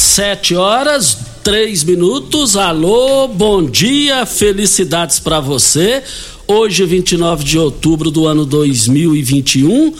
Sete horas, três minutos. Alô, bom dia, felicidades para você. Hoje, 29 de outubro do ano 2021.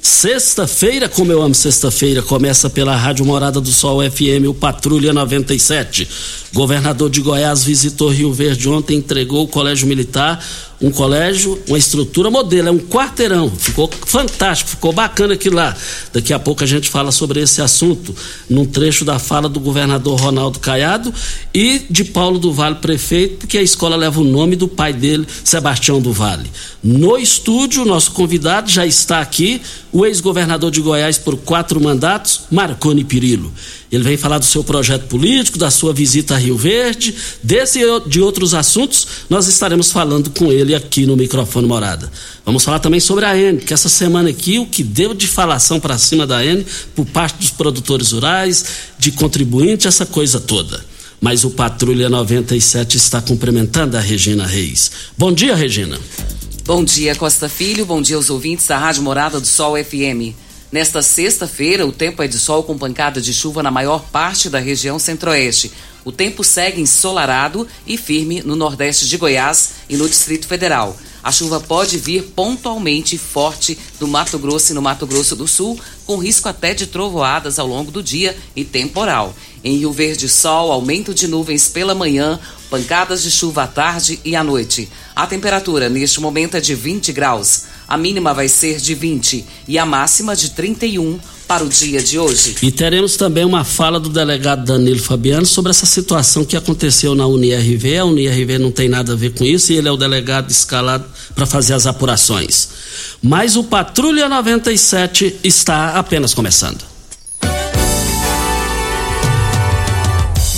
Sexta-feira, como eu amo sexta-feira, começa pela Rádio Morada do Sol FM, o Patrulha 97. Governador de Goiás visitou Rio Verde ontem, entregou o Colégio Militar, um colégio, uma estrutura modelo, é um quarteirão. Ficou fantástico, ficou bacana aquilo lá. Daqui a pouco a gente fala sobre esse assunto, num trecho da fala do governador Ronaldo Caiado e de Paulo do Vale, prefeito, porque a escola leva o nome do pai dele, Sebastião do Vale. No estúdio, nosso convidado já está aqui, o ex-governador de Goiás por quatro mandatos, Marconi Pirillo. Ele vem falar do seu projeto político, da sua visita a Rio Verde, desse e de outros assuntos, nós estaremos falando com ele aqui no microfone Morada. Vamos falar também sobre a N, que essa semana aqui o que deu de falação para cima da N por parte dos produtores rurais, de contribuinte, essa coisa toda. Mas o Patrulha 97 está cumprimentando a Regina Reis. Bom dia, Regina. Bom dia, Costa Filho. Bom dia aos ouvintes da Rádio Morada do Sol FM. Nesta sexta-feira, o tempo é de sol com pancada de chuva na maior parte da região centro-oeste. O tempo segue ensolarado e firme no nordeste de Goiás e no Distrito Federal. A chuva pode vir pontualmente forte no Mato Grosso e no Mato Grosso do Sul, com risco até de trovoadas ao longo do dia e temporal. Em Rio Verde, sol, aumento de nuvens pela manhã, pancadas de chuva à tarde e à noite. A temperatura neste momento é de 20 graus. A mínima vai ser de 20 e a máxima de 31 para o dia de hoje. E teremos também uma fala do delegado Danilo Fabiano sobre essa situação que aconteceu na UniRV. A UniRV não tem nada a ver com isso e ele é o delegado escalado para fazer as apurações. Mas o Patrulha 97 está apenas começando.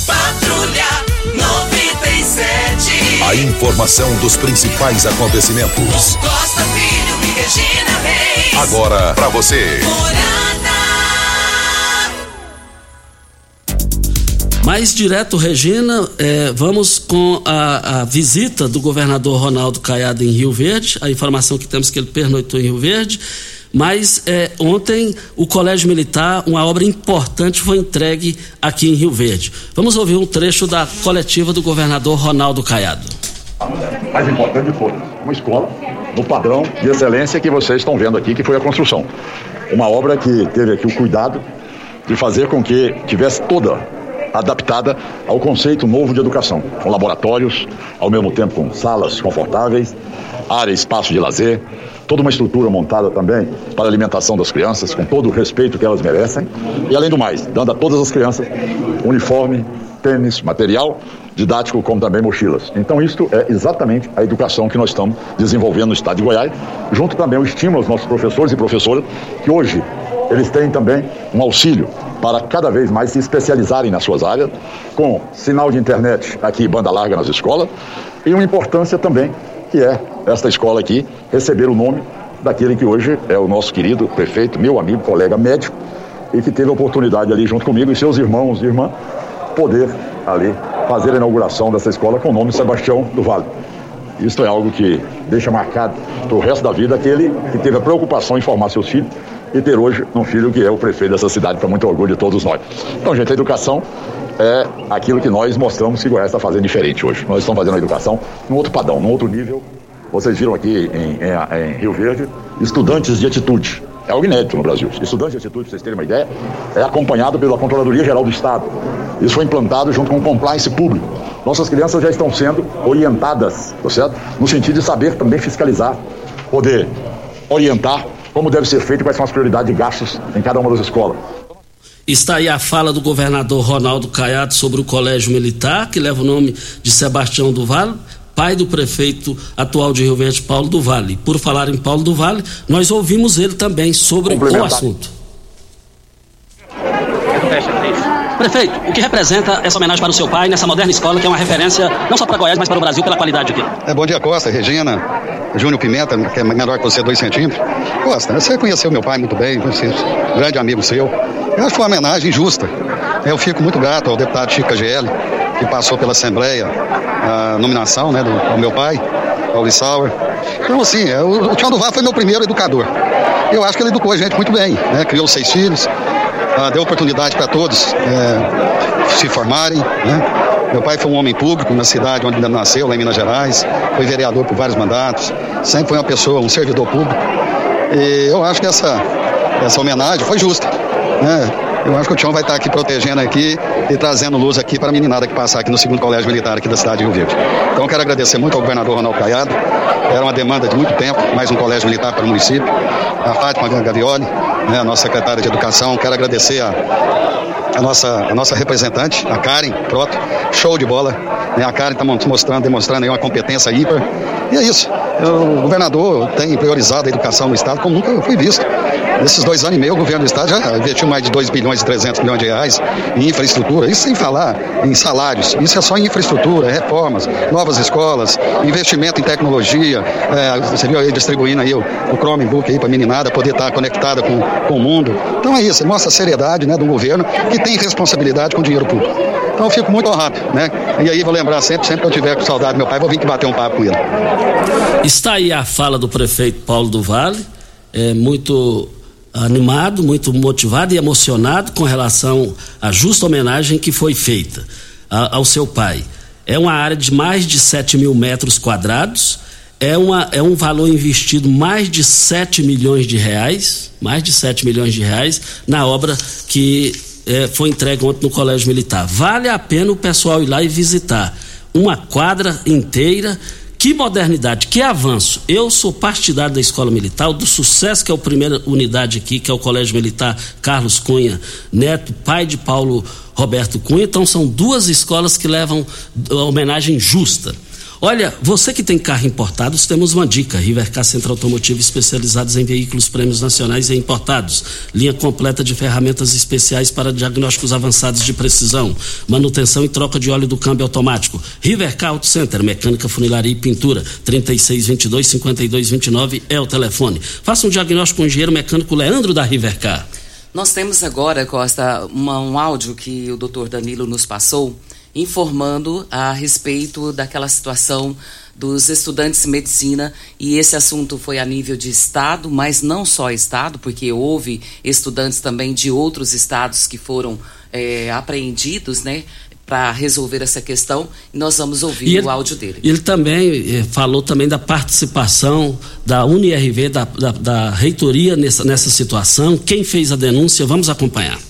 Patrulha 97. A informação dos principais acontecimentos. Costa Filho e Regina Reis. Agora para você. Mais direto, Regina, eh, vamos com a, a visita do governador Ronaldo Caiado em Rio Verde. A informação que temos é que ele pernoitou em Rio Verde. Mas eh, ontem o Colégio Militar, uma obra importante, foi entregue aqui em Rio Verde. Vamos ouvir um trecho da coletiva do governador Ronaldo Caiado. mais importante todas, uma escola no padrão de excelência que vocês estão vendo aqui, que foi a construção. Uma obra que teve aqui o cuidado de fazer com que tivesse toda adaptada ao conceito novo de educação, com laboratórios, ao mesmo tempo com salas confortáveis, área e espaço de lazer, toda uma estrutura montada também para a alimentação das crianças, com todo o respeito que elas merecem, e além do mais, dando a todas as crianças uniforme, tênis, material didático como também mochilas. Então, isto é exatamente a educação que nós estamos desenvolvendo no estado de Goiás, junto também o estímulo aos nossos professores e professoras, que hoje eles têm também um auxílio para cada vez mais se especializarem nas suas áreas, com sinal de internet aqui, banda larga nas escolas, e uma importância também, que é esta escola aqui receber o nome daquele que hoje é o nosso querido prefeito, meu amigo, colega médico, e que teve a oportunidade ali junto comigo e seus irmãos e irmãs poder ali fazer a inauguração dessa escola com o nome Sebastião do Vale. Isso é algo que deixa marcado para o resto da vida aquele que teve a preocupação em formar seus filhos e ter hoje um filho que é o prefeito dessa cidade, para muito orgulho de todos nós. Então, gente, a educação é aquilo que nós mostramos que Goiás está fazendo diferente hoje. Nós estamos fazendo a educação num outro padrão, num outro nível. Vocês viram aqui em, em, em Rio Verde, estudantes de atitude. É algo inédito no Brasil. Estudantes de atitude, para vocês terem uma ideia, é acompanhado pela Controladoria Geral do Estado. Isso foi implantado junto com o compliance público. Nossas crianças já estão sendo orientadas, tá certo? No sentido de saber também fiscalizar, poder orientar como deve ser feito e quais são as prioridades de gastos em cada uma das escolas. Está aí a fala do governador Ronaldo Caiado sobre o Colégio Militar, que leva o nome de Sebastião do Vale, pai do prefeito atual de Rio Verde, Paulo do Vale. Por falar em Paulo do Vale, nós ouvimos ele também sobre o assunto. Prefeito, o que representa essa homenagem para o seu pai nessa moderna escola que é uma referência não só para Goiás, mas para o Brasil pela qualidade aqui? É, bom dia, Costa, Regina, Júnior Pimenta, que é menor que você, dois centímetros. Costa, você conheceu meu pai muito bem, você é um grande amigo seu. Eu acho uma homenagem justa. Eu fico muito grato ao deputado Chica GL, que passou pela Assembleia a nominação né, do, do meu pai, Paulo Sauer. Então, assim, é, o, o Tião do foi meu primeiro educador. Eu acho que ele educou a gente muito bem, né? Criou seis filhos, ah, deu oportunidade para todos é, se formarem, né? Meu pai foi um homem público na cidade onde nasceu, lá em Minas Gerais, foi vereador por vários mandatos, sempre foi uma pessoa, um servidor público. E eu acho que essa, essa homenagem foi justa. Né? Eu acho que o Tião vai estar aqui protegendo aqui e trazendo luz aqui para a meninada que passar aqui no segundo colégio militar aqui da cidade de Rio Verde. Então quero agradecer muito ao governador Ronaldo Caiado. Era uma demanda de muito tempo, mais um colégio militar para o município. A Fátima Gavioli, né, a nossa secretária de Educação. Quero agradecer a, a nossa, a nossa representante, a Karen Proto, show de bola. Né? A Karen está mostrando, demonstrando aí uma competência ímpar. E é isso. O governador tem priorizado a educação no Estado como nunca foi visto. Nesses dois anos e meio, o governo do Estado já investiu mais de 2 bilhões e 300 milhões de reais em infraestrutura. Isso sem falar em salários. Isso é só em infraestrutura, reformas, novas escolas, investimento em tecnologia. É, você viu aí distribuindo aí o, o Chromebook aí para meninada poder estar conectada com, com o mundo. Então é isso, mostra a seriedade né, do governo que tem responsabilidade com o dinheiro público. Então eu fico muito honrado, né? E aí vou lembrar sempre, sempre que eu tiver com saudade do meu pai, vou vir que bater um papo com ele. Está aí a fala do prefeito Paulo do Vale, é muito animado, muito motivado e emocionado com relação à justa homenagem que foi feita ao seu pai. É uma área de mais de 7 mil metros quadrados, é, uma, é um valor investido mais de 7 milhões de reais, mais de 7 milhões de reais, na obra que é, foi entregue ontem no Colégio Militar. Vale a pena o pessoal ir lá e visitar uma quadra inteira que modernidade, que avanço. Eu sou partidário da Escola Militar, do sucesso que é a primeira unidade aqui, que é o Colégio Militar Carlos Cunha Neto, pai de Paulo Roberto Cunha. Então são duas escolas que levam a homenagem justa. Olha, você que tem carro importado, temos uma dica. Rivercar Centro Automotivo especializados em veículos prêmios nacionais e importados. Linha completa de ferramentas especiais para diagnósticos avançados de precisão. Manutenção e troca de óleo do câmbio automático. Rivercar Auto Center, mecânica, funilaria e pintura. 3622-5229 é o telefone. Faça um diagnóstico com o engenheiro mecânico Leandro da Rivercar. Nós temos agora, Costa, uma, um áudio que o doutor Danilo nos passou informando a respeito daquela situação dos estudantes de medicina e esse assunto foi a nível de estado, mas não só estado, porque houve estudantes também de outros estados que foram é, apreendidos, né? Para resolver essa questão, e nós vamos ouvir ele, o áudio dele. Ele também eh, falou também da participação da UniRV, da, da, da reitoria nessa, nessa situação. Quem fez a denúncia, vamos acompanhar.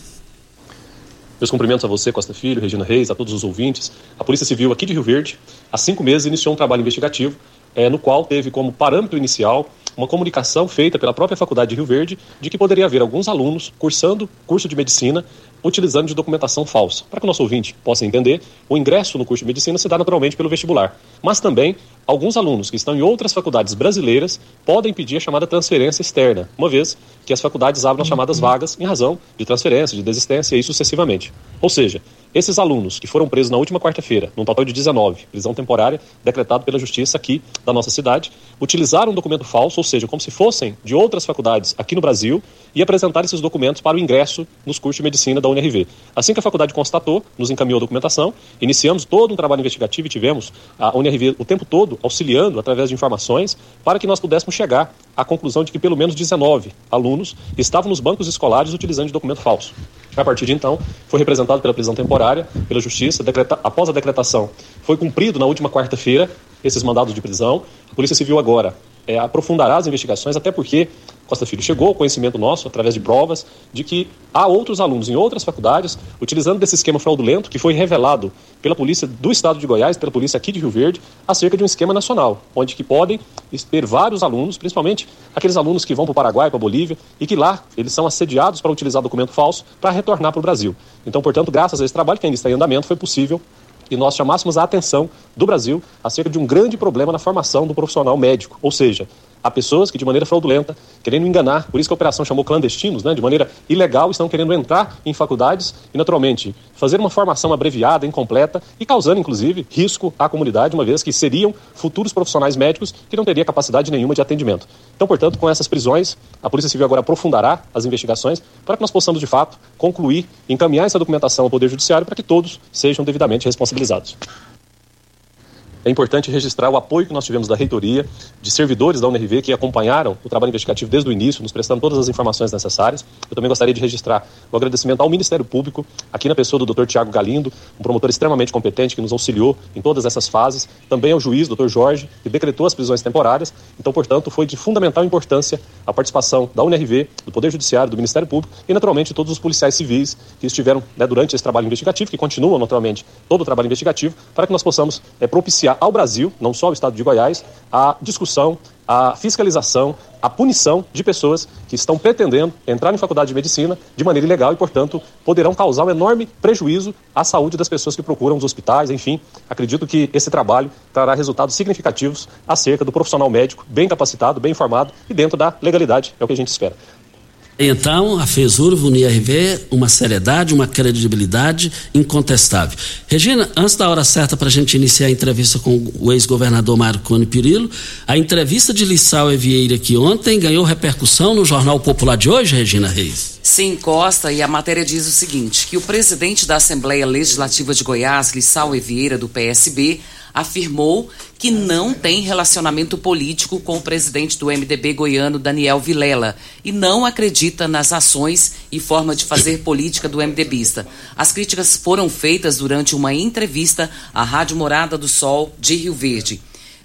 Meus cumprimentos a você, Costa Filho, Regina Reis, a todos os ouvintes. A Polícia Civil aqui de Rio Verde, há cinco meses, iniciou um trabalho investigativo, é, no qual teve como parâmetro inicial uma comunicação feita pela própria Faculdade de Rio Verde de que poderia haver alguns alunos cursando curso de medicina utilizando de documentação falsa. Para que o nosso ouvinte possa entender, o ingresso no curso de medicina se dá naturalmente pelo vestibular, mas também alguns alunos que estão em outras faculdades brasileiras podem pedir a chamada transferência externa, uma vez que as faculdades abrem as chamadas vagas em razão de transferência, de desistência e sucessivamente. Ou seja, esses alunos que foram presos na última quarta-feira, num total de 19, prisão temporária, decretado pela justiça aqui da nossa cidade, utilizaram um documento falso, ou seja, como se fossem de outras faculdades aqui no Brasil, e apresentaram esses documentos para o ingresso nos cursos de medicina da UNRV. Assim que a faculdade constatou, nos encaminhou a documentação, iniciamos todo um trabalho investigativo e tivemos a UNRV o tempo todo auxiliando através de informações para que nós pudéssemos chegar à conclusão de que pelo menos 19 alunos estavam nos bancos escolares utilizando documento falso. A partir de então, foi representado pela prisão temporária, pela Justiça, decreta... após a decretação, foi cumprido na última quarta-feira esses mandados de prisão. A Polícia Civil agora é, aprofundará as investigações, até porque Costa Filho chegou ao conhecimento nosso, através de provas, de que há outros alunos em outras faculdades utilizando desse esquema fraudulento que foi revelado pela polícia do estado de Goiás, pela polícia aqui de Rio Verde, acerca de um esquema nacional, onde que podem ter vários alunos, principalmente aqueles alunos que vão para o Paraguai, para a Bolívia, e que lá eles são assediados para utilizar documento falso para retornar para o Brasil. Então, portanto, graças a esse trabalho que ainda está em andamento, foi possível e nós chamássemos a atenção do Brasil acerca de um grande problema na formação do profissional médico, ou seja, há pessoas que de maneira fraudulenta, querendo enganar, por isso que a operação chamou clandestinos, né, de maneira ilegal, estão querendo entrar em faculdades e naturalmente fazer uma formação abreviada, incompleta e causando inclusive risco à comunidade, uma vez que seriam futuros profissionais médicos que não teriam capacidade nenhuma de atendimento. Então, portanto, com essas prisões, a Polícia Civil agora aprofundará as investigações para que nós possamos de fato concluir, encaminhar essa documentação ao Poder Judiciário para que todos sejam devidamente responsabilizados. É importante registrar o apoio que nós tivemos da reitoria, de servidores da UNRV que acompanharam o trabalho investigativo desde o início, nos prestando todas as informações necessárias. Eu também gostaria de registrar o agradecimento ao Ministério Público, aqui na pessoa do Dr. Tiago Galindo, um promotor extremamente competente que nos auxiliou em todas essas fases. Também ao juiz, Dr. Jorge, que decretou as prisões temporárias. Então, portanto, foi de fundamental importância a participação da UNRV, do Poder Judiciário, do Ministério Público e, naturalmente, todos os policiais civis que estiveram né, durante esse trabalho investigativo, que continuam, naturalmente, todo o trabalho investigativo, para que nós possamos é, propiciar ao Brasil, não só ao estado de Goiás, a discussão, a fiscalização, a punição de pessoas que estão pretendendo entrar em faculdade de medicina de maneira ilegal e, portanto, poderão causar um enorme prejuízo à saúde das pessoas que procuram os hospitais. Enfim, acredito que esse trabalho trará resultados significativos acerca do profissional médico bem capacitado, bem informado e dentro da legalidade, é o que a gente espera. Então, a FESURV, o IRV, uma seriedade, uma credibilidade incontestável. Regina, antes da hora certa para a gente iniciar a entrevista com o ex-governador Marconi Pirillo, a entrevista de Lissau Evieira que ontem ganhou repercussão no Jornal Popular de hoje, Regina Reis. Sim, Costa, e a matéria diz o seguinte, que o presidente da Assembleia Legislativa de Goiás, Lissau Evieira, do PSB, afirmou que não tem relacionamento político com o presidente do MDB goiano, Daniel Vilela, e não acredita nas ações e forma de fazer política do MDBista. As críticas foram feitas durante uma entrevista à Rádio Morada do Sol de Rio Verde.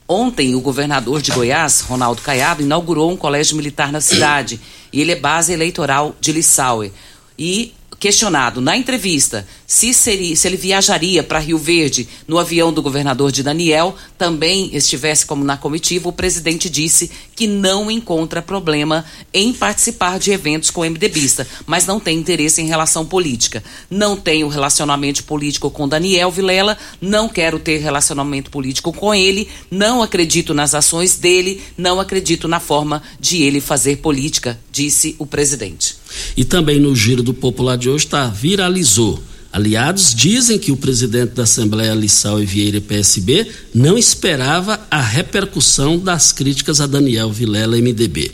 Ontem, o governador de Goiás, Ronaldo Caiado, inaugurou um colégio militar na cidade e ele é base eleitoral de Lissauer. E questionado na entrevista se, seria, se ele viajaria para Rio Verde no avião do governador de Daniel, também estivesse como na comitiva, o presidente disse que não encontra problema em participar de eventos com o MDBista, mas não tem interesse em relação política. Não tenho relacionamento político com Daniel Vilela, não quero ter relacionamento político com ele, não acredito nas ações dele, não acredito na forma de ele fazer política, disse o presidente. E também no giro do popular de hoje está viralizou. Aliados dizem que o presidente da Assembleia, Lissau Vieira PSB, não esperava a repercussão das críticas a Daniel Vilela, MDB.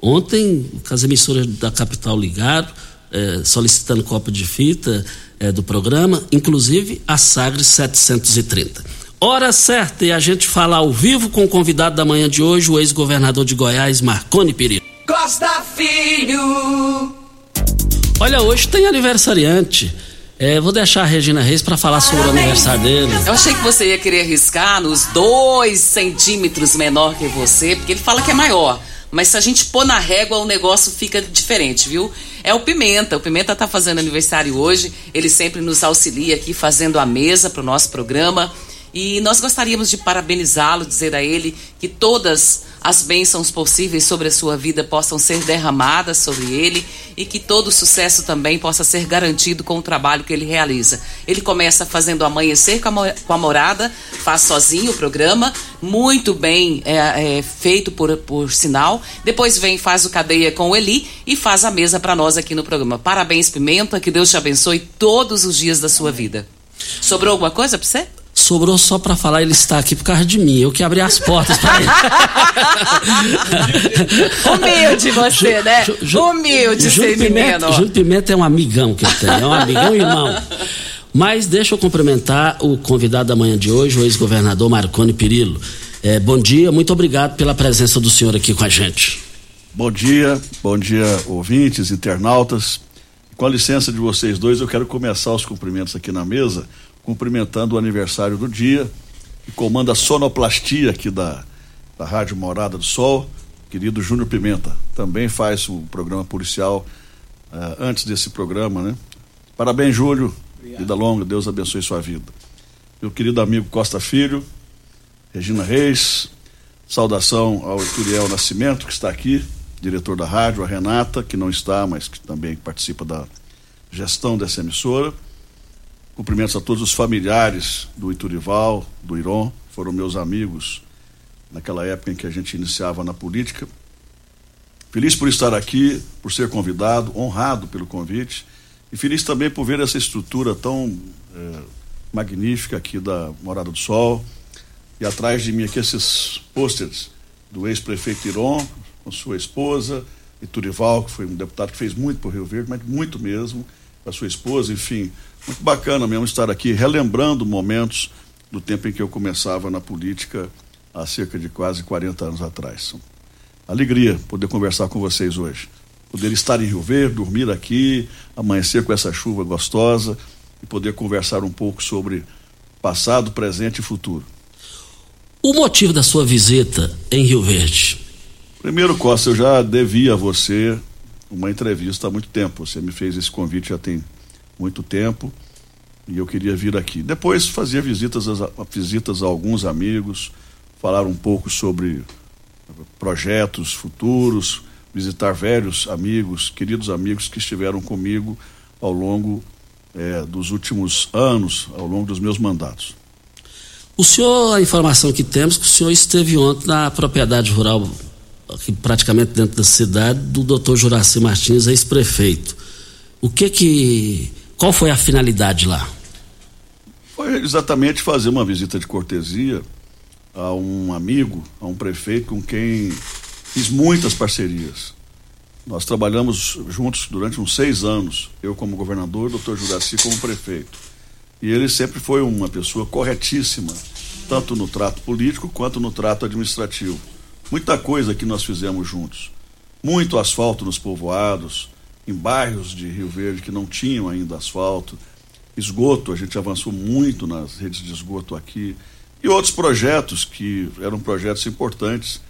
Ontem, as emissoras da capital ligaram, eh, solicitando cópia de fita eh, do programa, inclusive a Sagres 730. Hora certa e a gente fala ao vivo com o convidado da manhã de hoje, o ex-governador de Goiás, Marconi Pereira. Costa Filho. Olha, hoje tem aniversariante. É, vou deixar a Regina Reis para falar sobre o aniversário dele. Eu achei que você ia querer arriscar nos dois centímetros menor que você, porque ele fala que é maior. Mas se a gente pôr na régua, o negócio fica diferente, viu? É o Pimenta. O Pimenta tá fazendo aniversário hoje. Ele sempre nos auxilia aqui fazendo a mesa para o nosso programa. E nós gostaríamos de parabenizá-lo, dizer a ele que todas as bênçãos possíveis sobre a sua vida possam ser derramadas sobre ele e que todo o sucesso também possa ser garantido com o trabalho que ele realiza. Ele começa fazendo amanhecer com a, com a morada, faz sozinho o programa, muito bem é, é, feito por, por sinal. Depois vem, faz o cadeia com o Eli e faz a mesa para nós aqui no programa. Parabéns, Pimenta, que Deus te abençoe todos os dias da sua vida. Sobrou alguma coisa para você? Sobrou só para falar ele está aqui por causa de mim. Eu que abri as portas para ele. Humilde você, né? Ju, Ju, Humilde Júlio Pimenta. Júlio Pimenta é um amigão que eu tenho, é um amigão e irmão. Mas deixa eu cumprimentar o convidado da manhã de hoje, o ex-governador Marconi Perillo. É, bom dia, muito obrigado pela presença do senhor aqui com a gente. Bom dia, bom dia, ouvintes, internautas. Com a licença de vocês dois, eu quero começar os cumprimentos aqui na mesa cumprimentando o aniversário do dia, que comanda a sonoplastia aqui da, da Rádio Morada do Sol, querido Júnior Pimenta. Também faz o programa policial uh, antes desse programa, né? Parabéns, Júlio. Obrigado. Vida longa, Deus abençoe sua vida. Meu querido amigo Costa Filho, Regina Reis, saudação ao Turiel Nascimento, que está aqui, diretor da rádio, a Renata, que não está, mas que também participa da gestão dessa emissora Cumprimentos a todos os familiares do Iturival, do Iron, foram meus amigos naquela época em que a gente iniciava na política. Feliz por estar aqui, por ser convidado, honrado pelo convite e feliz também por ver essa estrutura tão é, magnífica aqui da Morada do Sol. E atrás de mim aqui esses pôsteres do ex-prefeito Iron, com sua esposa, e Turival, que foi um deputado que fez muito por Rio Verde, mas muito mesmo, com a sua esposa, enfim, muito bacana mesmo estar aqui relembrando momentos do tempo em que eu começava na política há cerca de quase 40 anos atrás. Alegria poder conversar com vocês hoje. Poder estar em Rio Verde, dormir aqui, amanhecer com essa chuva gostosa e poder conversar um pouco sobre passado, presente e futuro. O motivo da sua visita em Rio Verde? Primeiro, Costa, eu já devia a você uma entrevista há muito tempo. Você me fez esse convite já tem muito tempo e eu queria vir aqui. Depois fazia visitas visitas a alguns amigos, falar um pouco sobre projetos futuros, visitar velhos amigos, queridos amigos que estiveram comigo ao longo é, dos últimos anos, ao longo dos meus mandatos. O senhor, a informação que temos, que o senhor esteve ontem na propriedade rural, aqui, praticamente dentro da cidade, do doutor Juraci Martins, ex-prefeito. O que que qual foi a finalidade lá? Foi exatamente fazer uma visita de cortesia a um amigo, a um prefeito com quem fiz muitas parcerias. Nós trabalhamos juntos durante uns seis anos, eu como governador, o doutor Juraci como prefeito. E ele sempre foi uma pessoa corretíssima, tanto no trato político quanto no trato administrativo. Muita coisa que nós fizemos juntos. Muito asfalto nos povoados, em bairros de Rio Verde que não tinham ainda asfalto, esgoto, a gente avançou muito nas redes de esgoto aqui, e outros projetos que eram projetos importantes.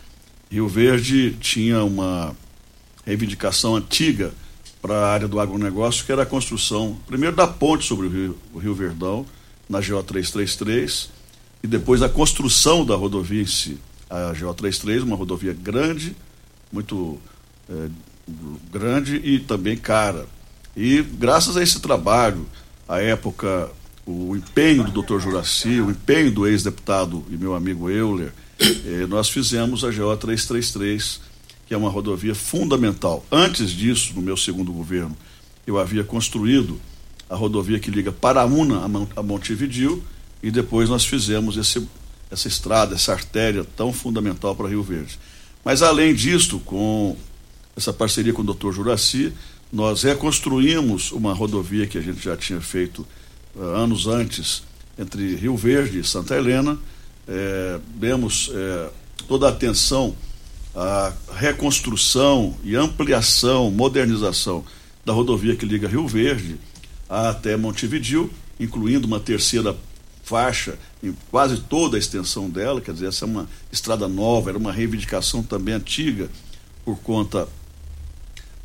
Rio Verde tinha uma reivindicação antiga para a área do agronegócio, que era a construção, primeiro da ponte sobre o Rio, o Rio Verdão, na GO 333, e depois a construção da rodovia em si. A GO 33, uma rodovia grande, muito é, grande e também cara. E graças a esse trabalho, a época, o empenho do Dr. Juraci, o empenho do ex-deputado e meu amigo Euler, eh, nós fizemos a GO 333, que é uma rodovia fundamental. Antes disso, no meu segundo governo, eu havia construído a rodovia que liga Paraúna a Montevidil e depois nós fizemos esse, essa estrada, essa artéria tão fundamental para Rio Verde. Mas além disto, com essa parceria com o doutor Juraci, nós reconstruímos uma rodovia que a gente já tinha feito uh, anos antes entre Rio Verde e Santa Helena. É, demos é, toda a atenção à reconstrução e ampliação, modernização da rodovia que liga Rio Verde até Montevidil, incluindo uma terceira faixa em quase toda a extensão dela, quer dizer, essa é uma estrada nova, era uma reivindicação também antiga por conta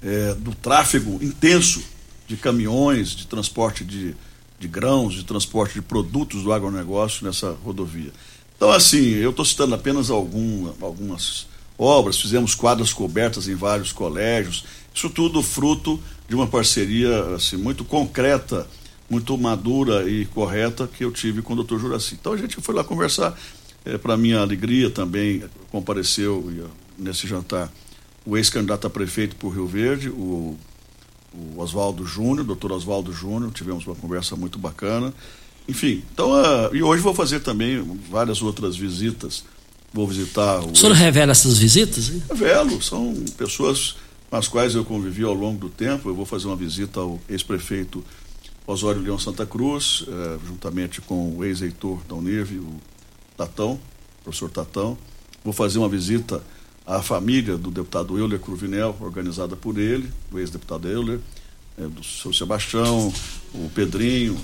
é, do tráfego intenso de caminhões, de transporte de, de grãos, de transporte de produtos do agronegócio nessa rodovia. Então, assim, eu estou citando apenas algum, algumas obras, fizemos quadras cobertas em vários colégios, isso tudo fruto de uma parceria assim, muito concreta, muito madura e correta que eu tive com o doutor Juraci. Então a gente foi lá conversar, é, para minha alegria também compareceu nesse jantar o ex-candidato a prefeito por Rio Verde, o, o Oswaldo Júnior, doutor Oswaldo Júnior, tivemos uma conversa muito bacana. Enfim, então, uh, e hoje vou fazer também várias outras visitas. Vou visitar. O, o senhor revela essas visitas? Hein? Revelo, são pessoas com as quais eu convivi ao longo do tempo. Eu vou fazer uma visita ao ex-prefeito Osório Leão Santa Cruz, uh, juntamente com o ex-reitor da Unirv, o Tatão, professor Tatão. Vou fazer uma visita à família do deputado Euler Cruvinel, organizada por ele, do ex-deputado Euler, é, do seu Sebastião, o Pedrinho.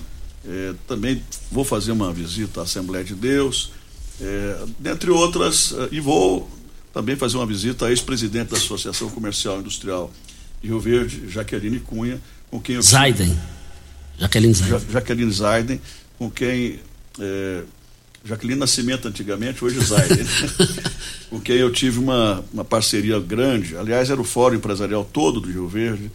É, também vou fazer uma visita à Assembleia de Deus, é, dentre outras, é, e vou também fazer uma visita à ex-presidente da Associação Comercial e Industrial de Rio Verde, Jaqueline Cunha, com quem eu. Zaiden. Jaqueline Zaiden. Ja, Jaqueline Zaiden, com quem é, Jaqueline Nascimento antigamente, hoje Zaire, com quem eu tive uma, uma parceria grande. Aliás, era o Fórum Empresarial todo do Rio Verde.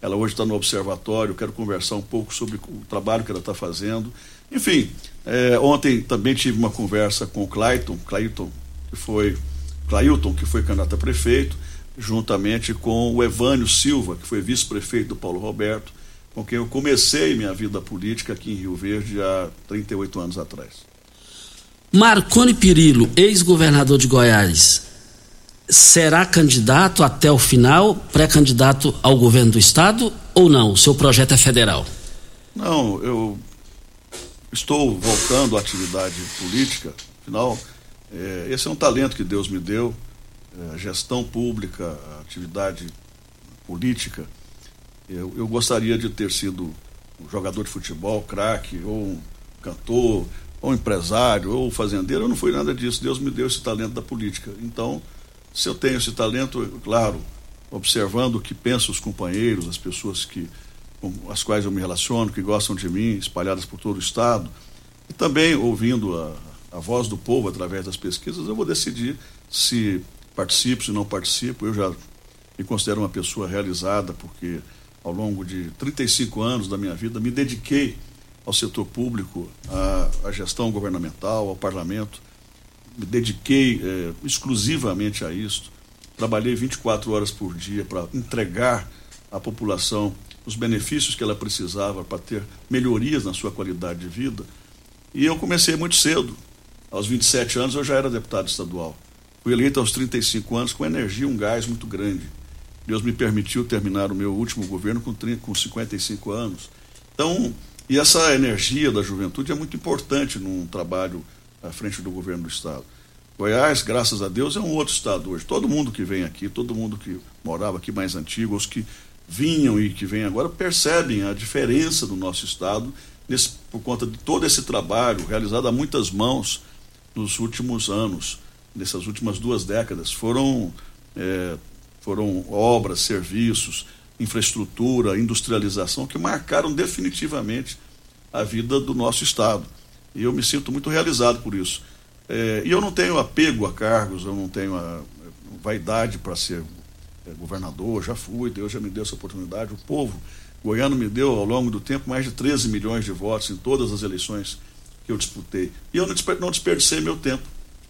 Ela hoje está no Observatório. Quero conversar um pouco sobre o trabalho que ela está fazendo. Enfim, é, ontem também tive uma conversa com o Clayton, Clayton, que foi Clailton, que foi candidato a prefeito, juntamente com o Evânio Silva, que foi vice-prefeito do Paulo Roberto, com quem eu comecei minha vida política aqui em Rio Verde há 38 anos atrás. Marconi Pirillo, ex-governador de Goiás, será candidato até o final, pré-candidato ao governo do estado ou não? O seu projeto é federal? Não, eu estou voltando à atividade política, afinal, é, esse é um talento que Deus me deu, é, gestão pública, atividade política. Eu, eu gostaria de ter sido um jogador de futebol, craque, ou um cantor, ou empresário, ou fazendeiro, eu não fui nada disso. Deus me deu esse talento da política. Então, se eu tenho esse talento, claro, observando o que pensam os companheiros, as pessoas que, com as quais eu me relaciono, que gostam de mim, espalhadas por todo o Estado, e também ouvindo a, a voz do povo através das pesquisas, eu vou decidir se participo, se não participo. Eu já me considero uma pessoa realizada, porque ao longo de 35 anos da minha vida me dediquei ao setor público, à, à gestão governamental, ao parlamento. Me dediquei eh, exclusivamente a isso. Trabalhei 24 horas por dia para entregar à população os benefícios que ela precisava para ter melhorias na sua qualidade de vida. E eu comecei muito cedo. Aos 27 anos eu já era deputado estadual. Fui eleito aos 35 anos com energia, um gás muito grande. Deus me permitiu terminar o meu último governo com, 30, com 55 anos. Então, e essa energia da juventude é muito importante num trabalho à frente do governo do Estado. Goiás, graças a Deus, é um outro estado hoje. Todo mundo que vem aqui, todo mundo que morava aqui mais antigo, os que vinham e que vêm agora, percebem a diferença do nosso estado nesse, por conta de todo esse trabalho realizado a muitas mãos nos últimos anos, nessas últimas duas décadas. Foram, é, foram obras, serviços, infraestrutura, industrialização que marcaram definitivamente a vida do nosso Estado. E eu me sinto muito realizado por isso. É, e eu não tenho apego a cargos, eu não tenho a, vaidade para ser é, governador, já fui, Deus já me deu essa oportunidade. O povo goiano me deu ao longo do tempo mais de 13 milhões de votos em todas as eleições que eu disputei. E eu não desperdicei meu tempo.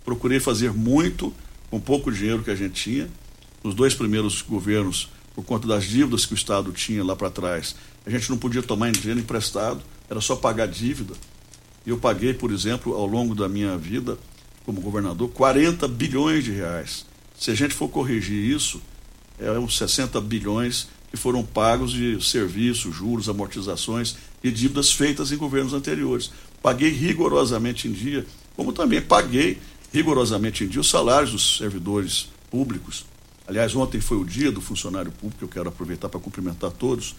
Procurei fazer muito com pouco dinheiro que a gente tinha. Nos dois primeiros governos por conta das dívidas que o Estado tinha lá para trás. A gente não podia tomar dinheiro emprestado, era só pagar dívida. Eu paguei, por exemplo, ao longo da minha vida como governador, 40 bilhões de reais. Se a gente for corrigir isso, é uns 60 bilhões que foram pagos de serviços, juros, amortizações e dívidas feitas em governos anteriores. Paguei rigorosamente em dia, como também paguei rigorosamente em dia os salários dos servidores públicos Aliás, ontem foi o dia do funcionário público, eu quero aproveitar para cumprimentar todos.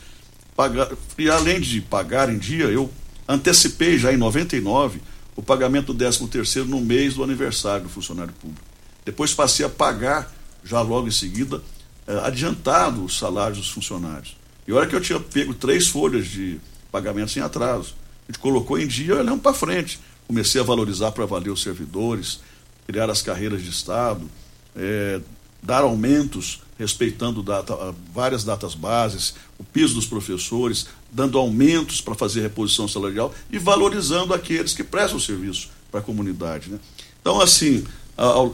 Pagar, e além de pagar em dia, eu antecipei já em 99 o pagamento do 13 terceiro no mês do aniversário do funcionário público. Depois passei a pagar, já logo em seguida, eh, adiantado os salários dos funcionários. E olha que eu tinha pego três folhas de pagamentos em atraso. A gente colocou em dia olhando para frente. Comecei a valorizar para valer os servidores, criar as carreiras de Estado, é, dar aumentos respeitando data, várias datas bases, o piso dos professores, dando aumentos para fazer reposição salarial e valorizando aqueles que prestam serviço para a comunidade. Né? Então, assim,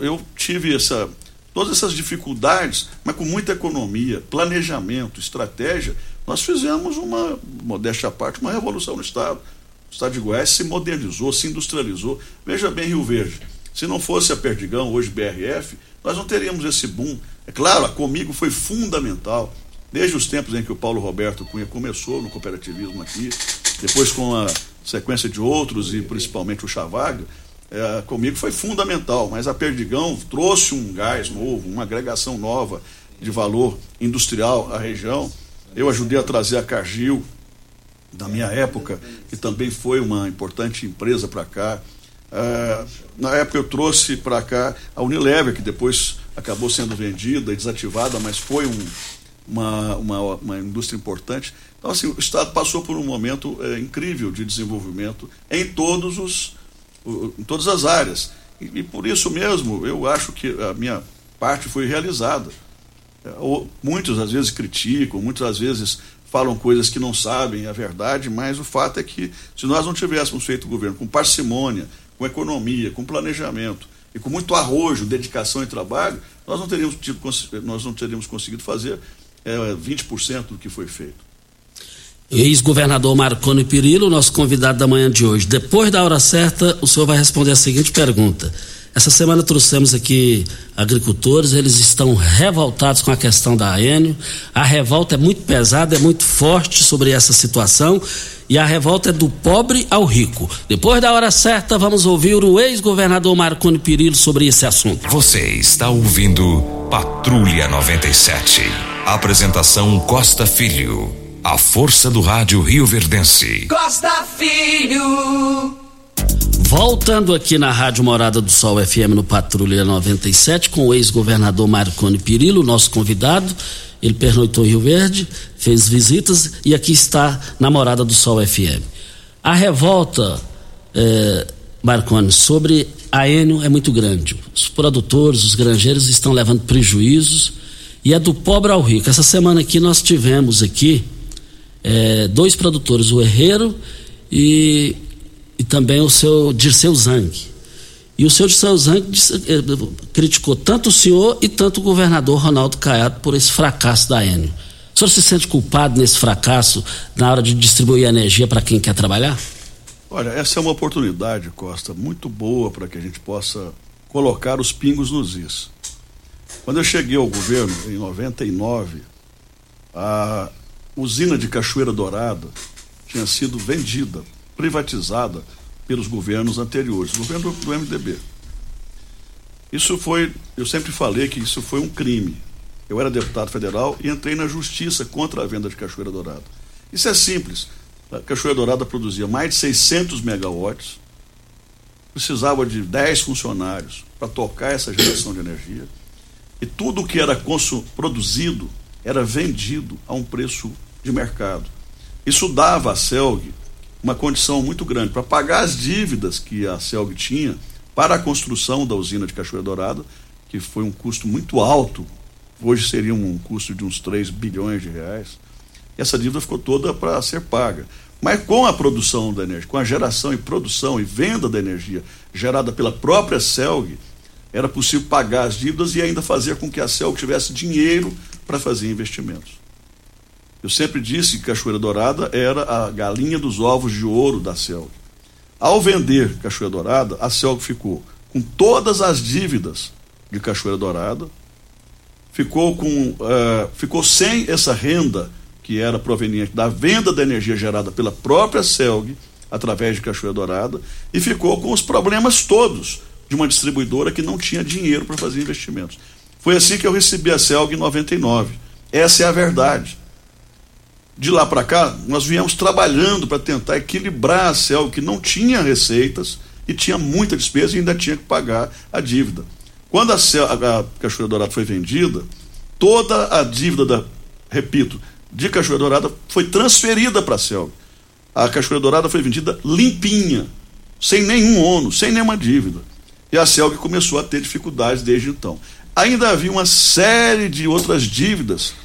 eu tive essa, todas essas dificuldades, mas com muita economia, planejamento, estratégia, nós fizemos uma, modéstia à parte, uma revolução no Estado. O Estado de Goiás se modernizou, se industrializou. Veja bem Rio Verde. Se não fosse a Perdigão, hoje BRF, nós não teríamos esse boom. É claro, a Comigo foi fundamental, desde os tempos em que o Paulo Roberto Cunha começou no cooperativismo aqui, depois com a sequência de outros e principalmente o Chavaga, é, comigo foi fundamental, mas a Perdigão trouxe um gás novo, uma agregação nova de valor industrial à região. Eu ajudei a trazer a Cargill, da minha época, que também foi uma importante empresa para cá. Uh, na época eu trouxe para cá a Unilever, que depois acabou sendo vendida e desativada, mas foi um, uma, uma, uma, indústria importante. Então, assim, o Estado passou por um momento é, incrível de desenvolvimento em todos os em todas as áreas. E, e, por isso mesmo, eu acho que a minha parte foi realizada. É, muitos às vezes criticam, muitas às vezes falam coisas que não sabem a verdade, mas o fato é que se nós não tivéssemos feito o governo com parcimônia, com economia, com planejamento e com muito arrojo, dedicação e trabalho, nós não teríamos, tido, nós não teríamos conseguido fazer é, 20% do que foi feito. Ex-governador Marconi Pirillo, nosso convidado da manhã de hoje. Depois da hora certa, o senhor vai responder a seguinte pergunta. Essa semana trouxemos aqui agricultores, eles estão revoltados com a questão da AN. A revolta é muito pesada, é muito forte sobre essa situação e a revolta é do pobre ao rico. Depois da hora certa, vamos ouvir o ex-governador Marconi Pirillo sobre esse assunto. Você está ouvindo Patrulha 97. Apresentação Costa Filho. A força do rádio Rio Verdense. Costa Filho. Voltando aqui na Rádio Morada do Sol FM no Patrulha 97 com o ex-governador Marconi Pirillo, nosso convidado. Ele pernoitou em Rio Verde, fez visitas e aqui está na Morada do Sol FM. A revolta, é, Marconi, sobre a Enio é muito grande. Os produtores, os granjeiros estão levando prejuízos e é do pobre ao rico. Essa semana aqui nós tivemos aqui é, dois produtores, o Herreiro e, e também o seu Dirceu Zang. E o seu Dirceu Zang eh, criticou tanto o senhor e tanto o governador Ronaldo Caiado por esse fracasso da Enio. O senhor se sente culpado nesse fracasso na hora de distribuir energia para quem quer trabalhar? Olha, essa é uma oportunidade, Costa, muito boa para que a gente possa colocar os pingos nos is. Quando eu cheguei ao governo, em 99, a usina de Cachoeira Dourada tinha sido vendida, privatizada pelos governos anteriores, governo do MDB. Isso foi, eu sempre falei que isso foi um crime. Eu era deputado federal e entrei na justiça contra a venda de Cachoeira Dourada. Isso é simples. A Cachoeira Dourada produzia mais de 600 megawatts, precisava de 10 funcionários para tocar essa geração de energia, e tudo o que era produzido era vendido a um preço de mercado. Isso dava à CELG uma condição muito grande para pagar as dívidas que a CELG tinha para a construção da usina de Cachoeira Dourada, que foi um custo muito alto, hoje seria um custo de uns 3 bilhões de reais. Essa dívida ficou toda para ser paga. Mas com a produção da energia, com a geração e produção e venda da energia gerada pela própria CELG, era possível pagar as dívidas e ainda fazer com que a CELG tivesse dinheiro para fazer investimentos. Eu sempre disse que Cachoeira Dourada era a galinha dos ovos de ouro da CELG. Ao vender Cachoeira Dourada, a CELG ficou com todas as dívidas de Cachoeira Dourada, ficou, com, uh, ficou sem essa renda que era proveniente da venda da energia gerada pela própria CELG, através de Cachoeira Dourada, e ficou com os problemas todos de uma distribuidora que não tinha dinheiro para fazer investimentos. Foi assim que eu recebi a CELG em 99. Essa é a verdade de lá para cá, nós viemos trabalhando para tentar equilibrar a CEL, que não tinha receitas e tinha muita despesa e ainda tinha que pagar a dívida. Quando a, CEL, a Cachoeira Dourada foi vendida, toda a dívida, da, repito, de Cachoeira Dourada foi transferida para a CEL. a Cachoeira Dourada foi vendida limpinha, sem nenhum ônus, sem nenhuma dívida. E a CELG começou a ter dificuldades desde então. Ainda havia uma série de outras dívidas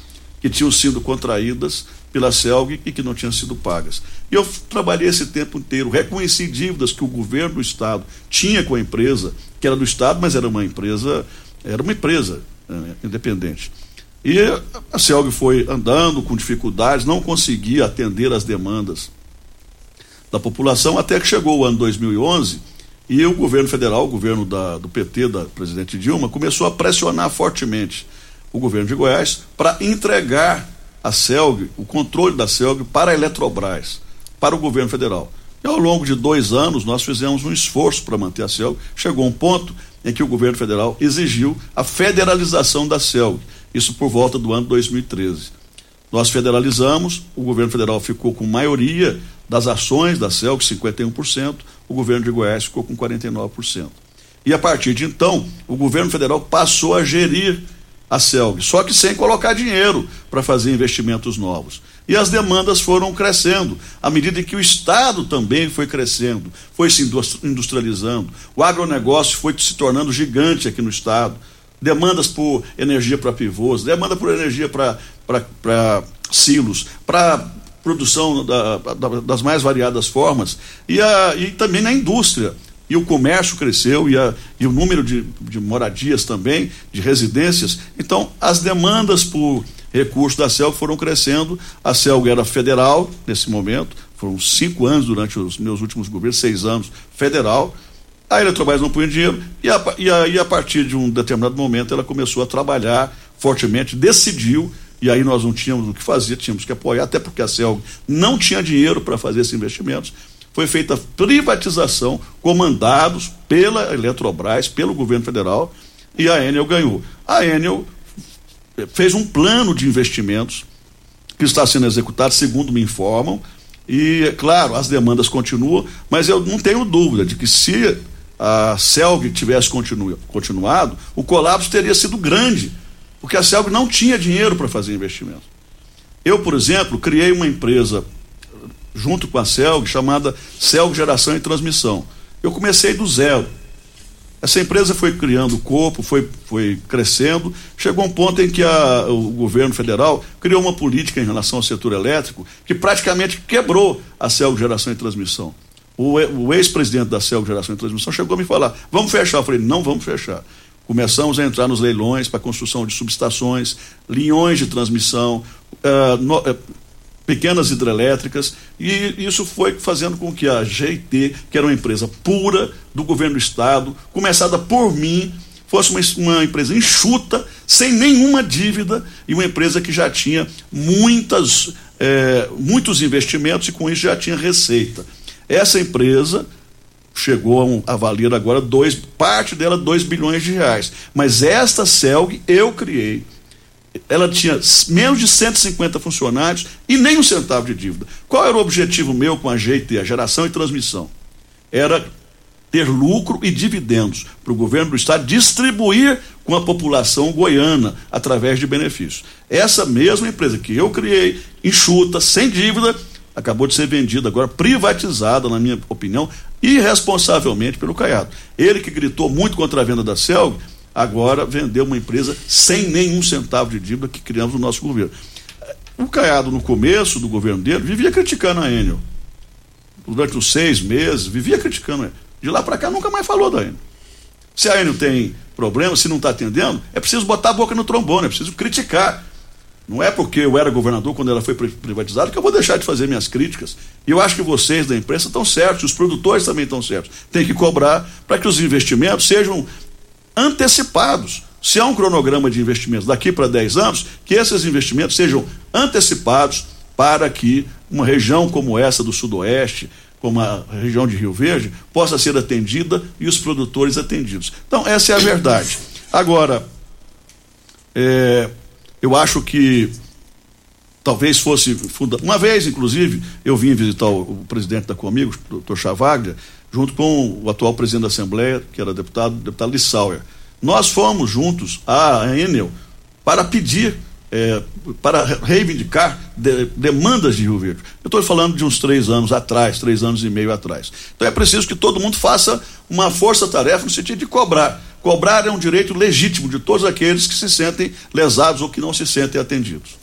que tinham sido contraídas pela CELG e que não tinham sido pagas. E eu trabalhei esse tempo inteiro, reconheci dívidas que o governo do Estado tinha com a empresa, que era do Estado, mas era uma empresa, era uma empresa é, independente. E a CELG foi andando com dificuldades, não conseguia atender as demandas da população, até que chegou o ano 2011 e o governo federal, o governo da, do PT, da presidente Dilma, começou a pressionar fortemente o governo de Goiás para entregar a CELG, o controle da CELG, para a Eletrobras, para o governo federal. E ao longo de dois anos nós fizemos um esforço para manter a CELG. Chegou um ponto em que o governo federal exigiu a federalização da CELG, isso por volta do ano 2013. Nós federalizamos, o governo federal ficou com maioria das ações da CELG, 51%, o governo de Goiás ficou com 49%. E a partir de então, o governo federal passou a gerir a CELG, só que sem colocar dinheiro para fazer investimentos novos. E as demandas foram crescendo, à medida que o Estado também foi crescendo, foi se industrializando, o agronegócio foi se tornando gigante aqui no Estado. Demandas por energia para pivôs, demanda por energia para silos, para produção da, da, das mais variadas formas, e, a, e também na indústria e o comércio cresceu e, a, e o número de, de, moradias também, de residências. Então, as demandas por recursos da CELG foram crescendo. A CELG era federal nesse momento, foram cinco anos durante os meus últimos governos, seis anos federal. A Eletrobras não punha dinheiro e, a, e aí, a partir de um determinado momento, ela começou a trabalhar fortemente, decidiu e aí nós não tínhamos o que fazer, tínhamos que apoiar, até porque a CELG não tinha dinheiro para fazer esses investimentos foi feita privatização, comandados pela Eletrobras, pelo governo federal, e a Enel ganhou. A Enel fez um plano de investimentos que está sendo executado, segundo me informam, e, é claro, as demandas continuam, mas eu não tenho dúvida de que se a CELG tivesse continu, continuado, o colapso teria sido grande, porque a CELG não tinha dinheiro para fazer investimento. Eu, por exemplo, criei uma empresa junto com a CELG, chamada CELG Geração e Transmissão. Eu comecei do zero. Essa empresa foi criando corpo, foi, foi crescendo, chegou um ponto em que a, o governo federal criou uma política em relação ao setor elétrico que praticamente quebrou a CELG Geração e Transmissão. O, o ex-presidente da CELG Geração e Transmissão chegou a me falar: vamos fechar. Eu falei: não vamos fechar. Começamos a entrar nos leilões para construção de subestações, linhões de transmissão, uh, no, uh, pequenas hidrelétricas, e isso foi fazendo com que a GT, que era uma empresa pura do governo do estado, começada por mim, fosse uma, uma empresa enxuta, sem nenhuma dívida, e uma empresa que já tinha muitas, é, muitos investimentos e com isso já tinha receita. Essa empresa chegou a, a valer agora dois, parte dela 2 bilhões de reais. Mas esta CELG eu criei ela tinha menos de 150 funcionários e nem um centavo de dívida. Qual era o objetivo meu com a GT, a geração e transmissão? Era ter lucro e dividendos para o governo do estado distribuir com a população goiana através de benefícios. Essa mesma empresa que eu criei, enxuta, sem dívida, acabou de ser vendida agora, privatizada, na minha opinião, irresponsavelmente pelo Caiado. Ele que gritou muito contra a venda da CELG, agora vendeu uma empresa sem nenhum centavo de dívida que criamos no nosso governo. O Caiado, no começo do governo dele, vivia criticando a Enel. Durante os seis meses, vivia criticando a Enel. De lá para cá, nunca mais falou da Enel. Se a Enel tem problema, se não está atendendo, é preciso botar a boca no trombone, é preciso criticar. Não é porque eu era governador quando ela foi privatizada que eu vou deixar de fazer minhas críticas. E eu acho que vocês da imprensa estão certos, os produtores também estão certos. Tem que cobrar para que os investimentos sejam antecipados. Se há um cronograma de investimentos daqui para 10 anos, que esses investimentos sejam antecipados para que uma região como essa do Sudoeste, como a região de Rio Verde, possa ser atendida e os produtores atendidos. Então, essa é a verdade. Agora, é, eu acho que talvez fosse. Funda... Uma vez, inclusive, eu vim visitar o, o presidente da Comigo, o doutor Chavaglia, junto com o atual presidente da Assembleia, que era deputado, deputado Lissauer. Nós fomos juntos à Enel para pedir é, para reivindicar de, demandas de Rio Verde. Eu estou falando de uns três anos atrás, três anos e meio atrás. Então é preciso que todo mundo faça uma força-tarefa no sentido de cobrar. Cobrar é um direito legítimo de todos aqueles que se sentem lesados ou que não se sentem atendidos.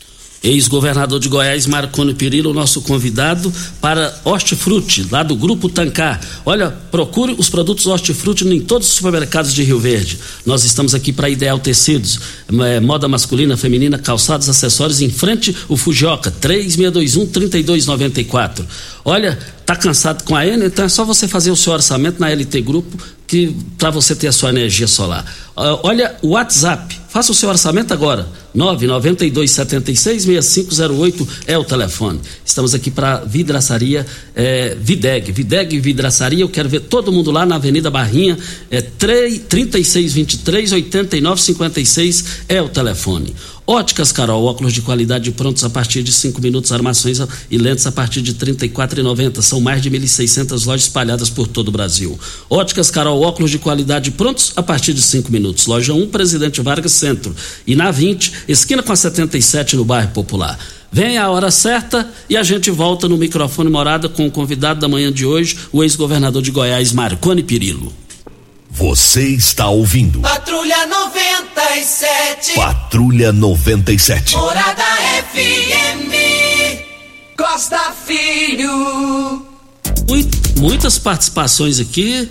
Ex-governador de Goiás, Marconi Perillo, nosso convidado para Hortifruti, lá do Grupo Tancar. Olha, procure os produtos Hortifruti em todos os supermercados de Rio Verde. Nós estamos aqui para Ideal Tecidos, é, moda masculina, feminina, calçados, acessórios, em frente o Fujioka, 3621-3294. Olha, tá cansado com a Enel? Então é só você fazer o seu orçamento na LT Grupo que para você ter a sua energia solar. Uh, olha o WhatsApp, faça o seu orçamento agora. 992766508 é o telefone. Estamos aqui para vidraçaria é, Videg. Videg Vidraçaria, eu quero ver todo mundo lá na Avenida Barrinha, é 3623 8956 é o telefone. Óticas Carol, óculos de qualidade prontos a partir de 5 minutos, armações e lentes a partir de R$ 34,90. São mais de 1.600 lojas espalhadas por todo o Brasil. Óticas Carol, óculos de qualidade prontos a partir de 5 minutos. Loja 1, Presidente Vargas Centro. E na 20, esquina com a 77 no bairro Popular. Vem a hora certa e a gente volta no microfone morada com o convidado da manhã de hoje, o ex-governador de Goiás, Marconi Pirillo. Você está ouvindo. Patrulha 97. Patrulha 97. Morada FM. Costa Filho. muitas participações aqui,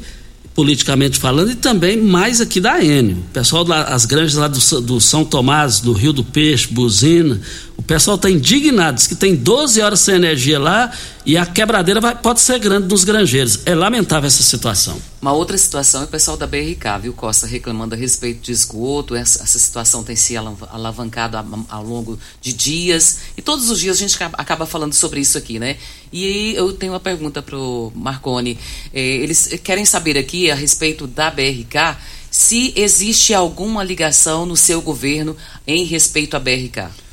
politicamente falando, e também mais aqui da Enio. Pessoal das granjas lá do, do São Tomás, do Rio do Peixe, Buzina, o pessoal está indignado, diz que tem 12 horas sem energia lá e a quebradeira vai, pode ser grande nos granjeiros. É lamentável essa situação. Uma outra situação é o pessoal da BRK, viu, Costa, reclamando a respeito de esgoto. Essa, essa situação tem se alavancado ao longo de dias. E todos os dias a gente acaba falando sobre isso aqui, né? E eu tenho uma pergunta para o Marconi. É, eles querem saber aqui a respeito da BRK se existe alguma ligação no seu governo em respeito à BRK.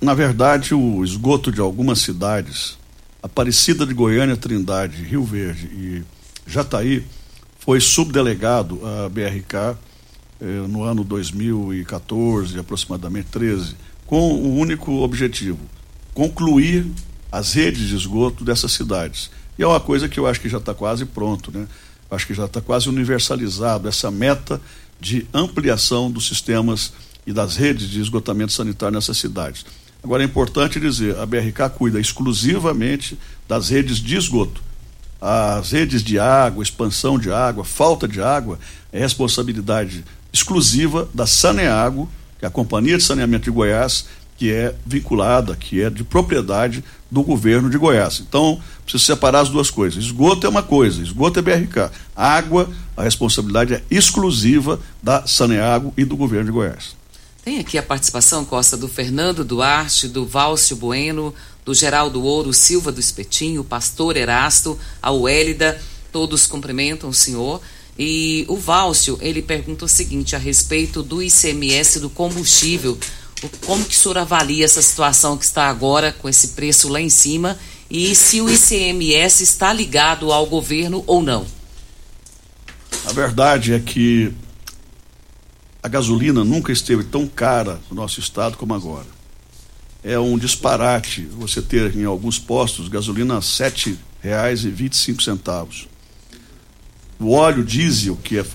Na verdade, o esgoto de algumas cidades, Aparecida de Goiânia, Trindade, Rio Verde e Jataí, foi subdelegado à BRK eh, no ano 2014, aproximadamente 13, com o único objetivo: concluir as redes de esgoto dessas cidades. E é uma coisa que eu acho que já está quase pronto, né? Acho que já está quase universalizado essa meta de ampliação dos sistemas e das redes de esgotamento sanitário nessas cidades. Agora é importante dizer, a BRK cuida exclusivamente das redes de esgoto. As redes de água, expansão de água, falta de água é responsabilidade exclusiva da Saneago, que é a Companhia de Saneamento de Goiás, que é vinculada, que é de propriedade do governo de Goiás. Então, precisa separar as duas coisas. Esgoto é uma coisa, esgoto é BRK. Água, a responsabilidade é exclusiva da Saneago e do governo de Goiás. Tem aqui a participação, Costa, do Fernando Duarte, do Valcio Bueno, do Geraldo Ouro, Silva do Espetinho, Pastor Erasto, a Uélida, todos cumprimentam o senhor. E o Valcio, ele pergunta o seguinte a respeito do ICMS do combustível. Como que o senhor avalia essa situação que está agora com esse preço lá em cima e se o ICMS está ligado ao governo ou não? A verdade é que a gasolina nunca esteve tão cara no nosso estado como agora. É um disparate você ter em alguns postos gasolina a cinco centavos. O óleo diesel, que é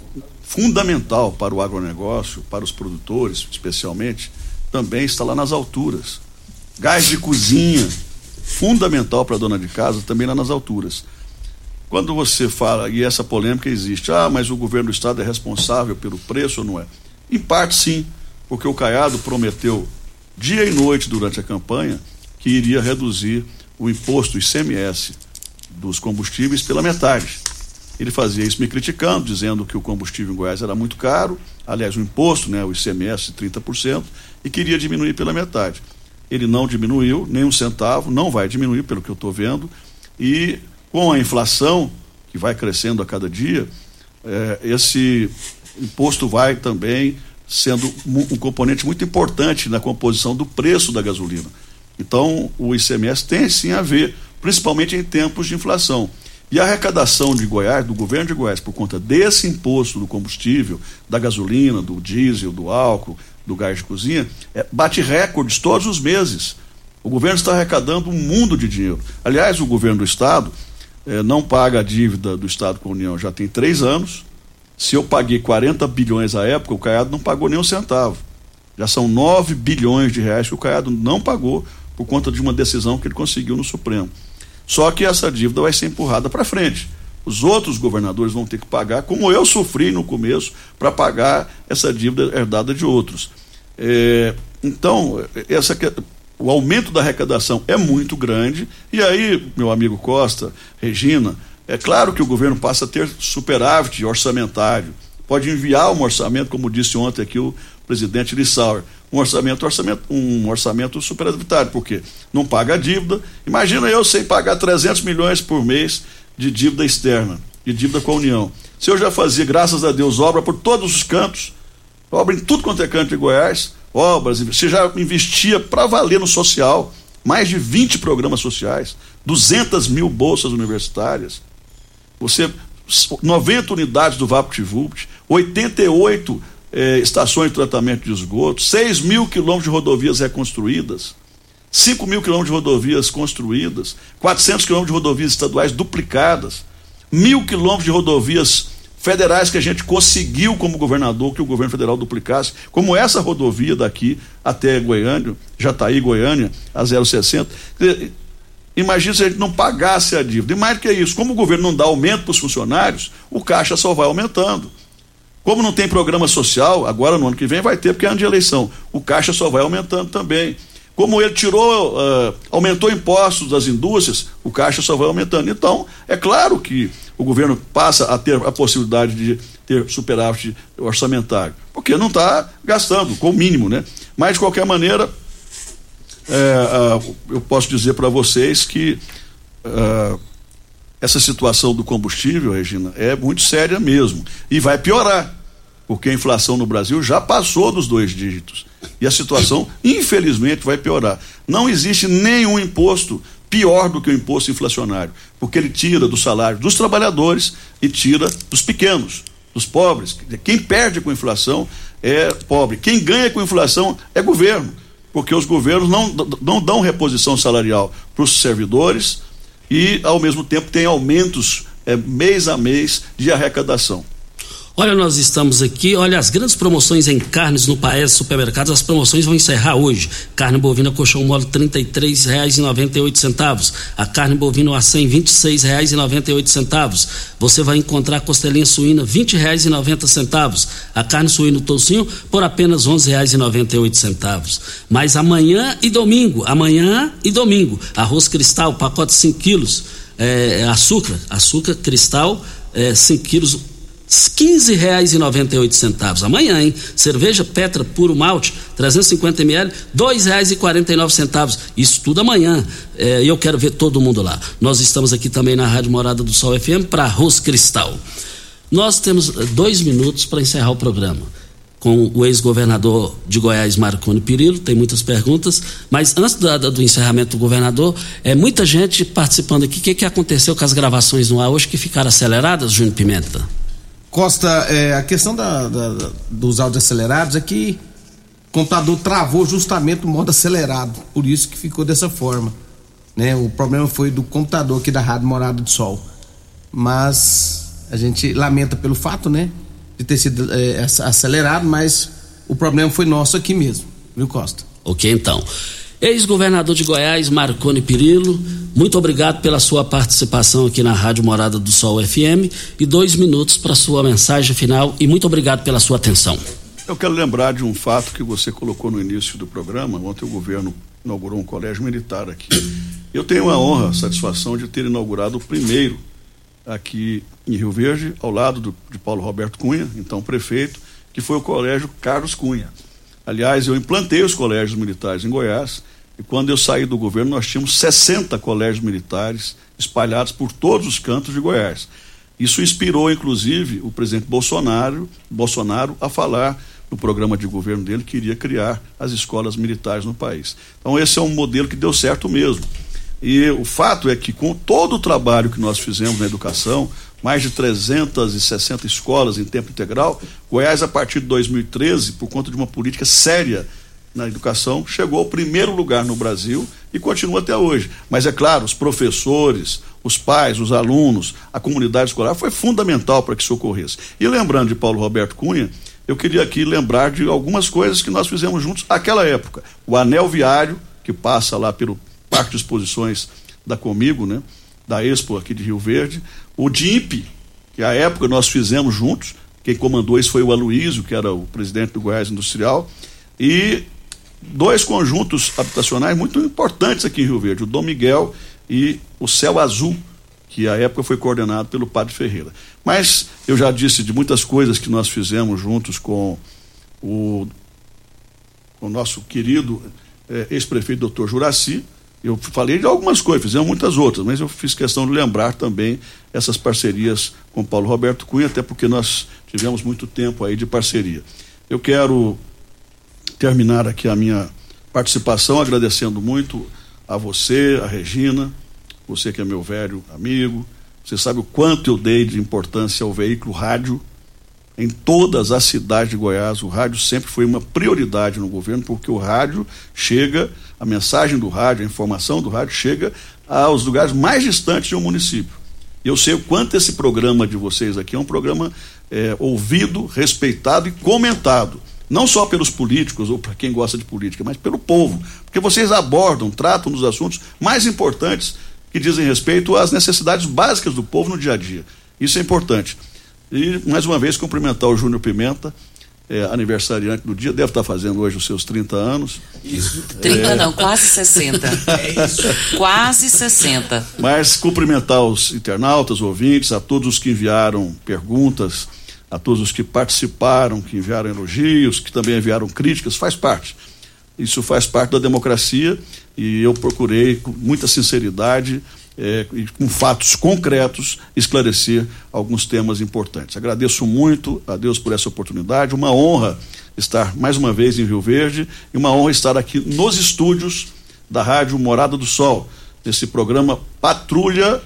fundamental para o agronegócio, para os produtores especialmente, também está lá nas alturas. Gás de cozinha, fundamental para a dona de casa, também lá nas alturas. Quando você fala, e essa polêmica existe, ah, mas o governo do estado é responsável pelo preço ou não é? Em parte, sim, porque o Caiado prometeu dia e noite durante a campanha que iria reduzir o imposto ICMS dos combustíveis pela metade. Ele fazia isso me criticando, dizendo que o combustível em Goiás era muito caro, aliás, o imposto, né, o ICMS, 30%, e queria diminuir pela metade. Ele não diminuiu nem um centavo, não vai diminuir, pelo que eu estou vendo, e com a inflação, que vai crescendo a cada dia, eh, esse imposto vai também sendo um componente muito importante na composição do preço da gasolina. Então, o ICMS tem sim a ver, principalmente em tempos de inflação. E a arrecadação de Goiás, do governo de Goiás, por conta desse imposto do combustível, da gasolina, do diesel, do álcool, do gás de cozinha, é, bate recordes todos os meses. O governo está arrecadando um mundo de dinheiro. Aliás, o governo do Estado eh, não paga a dívida do Estado com a União já tem três anos. Se eu paguei 40 bilhões à época, o Caiado não pagou nem um centavo. Já são 9 bilhões de reais que o Caiado não pagou por conta de uma decisão que ele conseguiu no Supremo. Só que essa dívida vai ser empurrada para frente. Os outros governadores vão ter que pagar, como eu sofri no começo, para pagar essa dívida herdada de outros. É, então, essa, o aumento da arrecadação é muito grande, e aí, meu amigo Costa, Regina, é claro que o governo passa a ter superávit orçamentário. Pode enviar um orçamento, como disse ontem aqui o presidente Lissauer, um orçamento, orçamento, um orçamento superavitário, porque não paga a dívida. Imagina eu sem pagar 300 milhões por mês de dívida externa, de dívida com a União. Se eu já fazia, graças a Deus, obra por todos os cantos, obra em tudo quanto é canto de Goiás, obras, você já investia para valer no social, mais de 20 programas sociais, 200 mil bolsas universitárias, você 90 unidades do VaptVupt, 88 eh, estações de tratamento de esgoto, 6 mil quilômetros de rodovias reconstruídas, 5 mil quilômetros de rodovias construídas, 400 quilômetros de rodovias estaduais duplicadas, mil quilômetros de rodovias federais que a gente conseguiu como governador que o governo federal duplicasse, como essa rodovia daqui até Goiânia, Jataí, Goiânia, a 060. Imagina se a gente não pagasse a dívida. E mais do que isso, como o governo não dá aumento para os funcionários, o caixa só vai aumentando. Como não tem programa social, agora no ano que vem vai ter, porque é ano de eleição. O caixa só vai aumentando também. Como ele tirou, uh, aumentou impostos das indústrias, o caixa só vai aumentando. Então, é claro que o governo passa a ter a possibilidade de ter superávit orçamentário, porque não está gastando, com o mínimo, né? Mas, de qualquer maneira, é, uh, eu posso dizer para vocês que uh, essa situação do combustível, Regina, é muito séria mesmo. E vai piorar, porque a inflação no Brasil já passou dos dois dígitos. E a situação, infelizmente, vai piorar. Não existe nenhum imposto pior do que o imposto inflacionário, porque ele tira do salário dos trabalhadores e tira dos pequenos, dos pobres. Quem perde com inflação é pobre. Quem ganha com inflação é governo, porque os governos não, não dão reposição salarial para os servidores e, ao mesmo tempo, tem aumentos é, mês a mês de arrecadação. Olha, nós estamos aqui, olha, as grandes promoções em carnes no Paes Supermercados, as promoções vão encerrar hoje. Carne bovina colchão mole R$ 33,98. A carne bovina a 100 R$ 26,98. Você vai encontrar costelinha suína R$ 20,90. A carne suína toucinho por apenas R$ 11,98. Mas amanhã e domingo, amanhã e domingo, arroz cristal, pacote 5 quilos, é, açúcar, açúcar cristal, é, 5 quilos 15 reais e 98 centavos. Amanhã, hein? Cerveja Petra Puro Malte, 350 ml, dois reais e 49 centavos. Isso tudo amanhã. É, eu quero ver todo mundo lá. Nós estamos aqui também na Rádio Morada do Sol FM para Arroz Cristal. Nós temos eh, dois minutos para encerrar o programa com o ex-governador de Goiás, Marconi Perillo, tem muitas perguntas, mas antes do, do encerramento do governador, é muita gente participando aqui. O que, que aconteceu com as gravações no ar hoje que ficaram aceleradas, Júnior Pimenta? Costa, é, a questão da, da, dos áudios acelerados é que o computador travou justamente o modo acelerado, por isso que ficou dessa forma. Né? O problema foi do computador aqui da Rádio Morada do Sol. Mas a gente lamenta pelo fato, né? De ter sido é, acelerado, mas o problema foi nosso aqui mesmo, viu, Costa? Ok, então. Ex-governador de Goiás, Marconi Pirillo, muito obrigado pela sua participação aqui na Rádio Morada do Sol FM e dois minutos para sua mensagem final e muito obrigado pela sua atenção. Eu quero lembrar de um fato que você colocou no início do programa. Ontem o governo inaugurou um colégio militar aqui. Eu tenho a honra, a satisfação de ter inaugurado o primeiro aqui em Rio Verde, ao lado do, de Paulo Roberto Cunha, então prefeito, que foi o colégio Carlos Cunha. Aliás, eu implantei os colégios militares em Goiás e quando eu saí do governo nós tínhamos 60 colégios militares espalhados por todos os cantos de Goiás. Isso inspirou, inclusive, o presidente Bolsonaro, Bolsonaro a falar no programa de governo dele que iria criar as escolas militares no país. Então esse é um modelo que deu certo mesmo. E o fato é que com todo o trabalho que nós fizemos na educação, mais de 360 escolas em tempo integral, Goiás, a partir de 2013, por conta de uma política séria na educação, chegou ao primeiro lugar no Brasil e continua até hoje. Mas é claro, os professores, os pais, os alunos, a comunidade escolar foi fundamental para que isso ocorresse. E lembrando de Paulo Roberto Cunha, eu queria aqui lembrar de algumas coisas que nós fizemos juntos naquela época. O anel viário, que passa lá pelo Parque de Exposições da Comigo, né? Da Expo aqui de Rio Verde. O DIMP, que à época nós fizemos juntos, quem comandou isso foi o Aloísio, que era o presidente do Goiás Industrial, e dois conjuntos habitacionais muito importantes aqui em Rio Verde, o Dom Miguel e o Céu Azul, que à época foi coordenado pelo Padre Ferreira. Mas eu já disse de muitas coisas que nós fizemos juntos com o, o nosso querido eh, ex-prefeito doutor Juraci. Eu falei de algumas coisas, fizemos muitas outras, mas eu fiz questão de lembrar também essas parcerias com Paulo Roberto Cunha, até porque nós tivemos muito tempo aí de parceria. Eu quero terminar aqui a minha participação agradecendo muito a você, a Regina, você que é meu velho amigo, você sabe o quanto eu dei de importância ao veículo rádio. Em todas as cidades de Goiás, o rádio sempre foi uma prioridade no governo, porque o rádio chega, a mensagem do rádio, a informação do rádio chega aos lugares mais distantes de um município. E eu sei o quanto esse programa de vocês aqui é um programa é, ouvido, respeitado e comentado não só pelos políticos ou para quem gosta de política, mas pelo povo, porque vocês abordam, tratam dos assuntos mais importantes que dizem respeito às necessidades básicas do povo no dia a dia. Isso é importante. E, mais uma vez, cumprimentar o Júnior Pimenta, é, aniversariante do dia, deve estar fazendo hoje os seus 30 anos. Isso. 30 é... não, quase 60. É isso. Quase 60. Mas cumprimentar os internautas, ouvintes, a todos os que enviaram perguntas, a todos os que participaram, que enviaram elogios, que também enviaram críticas, faz parte. Isso faz parte da democracia e eu procurei, com muita sinceridade é, com fatos concretos, esclarecer alguns temas importantes. Agradeço muito a Deus por essa oportunidade, uma honra estar mais uma vez em Rio Verde e uma honra estar aqui nos estúdios da Rádio Morada do Sol, nesse programa Patrulha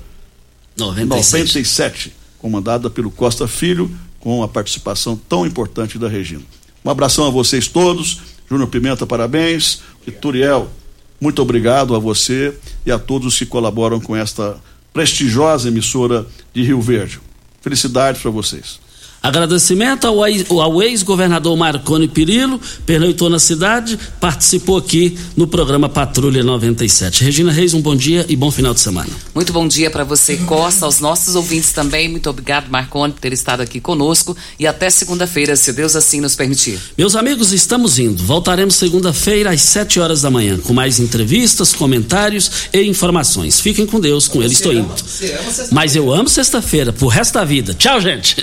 97, 97 comandada pelo Costa Filho, com a participação tão importante da Regina. Um abração a vocês todos. Júnior Pimenta, parabéns. E Turiel, muito obrigado a você e a todos que colaboram com esta prestigiosa emissora de Rio Verde. Felicidades para vocês. Agradecimento ao ex-governador Marconi Pirillo, pernoitou na cidade, participou aqui no programa Patrulha 97. Regina Reis, um bom dia e bom final de semana. Muito bom dia para você, Costa, aos nossos ouvintes também. Muito obrigado, Marconi, por ter estado aqui conosco e até segunda-feira, se Deus assim nos permitir. Meus amigos, estamos indo. Voltaremos segunda-feira às 7 horas da manhã com mais entrevistas, comentários e informações. Fiquem com Deus, com ele estou indo. Mas eu amo sexta-feira, pro resto da vida. Tchau, gente.